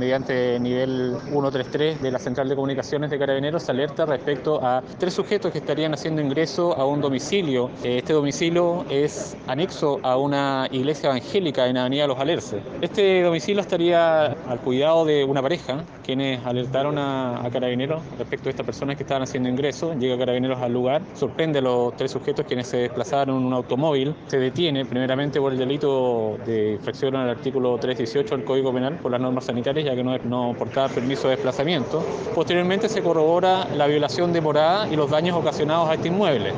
mediante nivel 133 de la Central de Comunicaciones de Carabineros alerta respecto a tres sujetos que estarían haciendo ingreso a un domicilio. Este domicilio es anexo a una iglesia evangélica en Avenida Los Alerces. Este domicilio estaría al cuidado de una pareja, quienes alertaron a, a Carabineros respecto a estas personas que estaban haciendo ingreso. Llega Carabineros al lugar, sorprende a los tres sujetos quienes se desplazaron en un automóvil, se detiene primeramente por el delito de infracción al artículo 318 del Código Penal por las normas sanitarias, que no, no portaba permiso de desplazamiento. Posteriormente se corrobora la violación de morada y los daños ocasionados a este inmueble.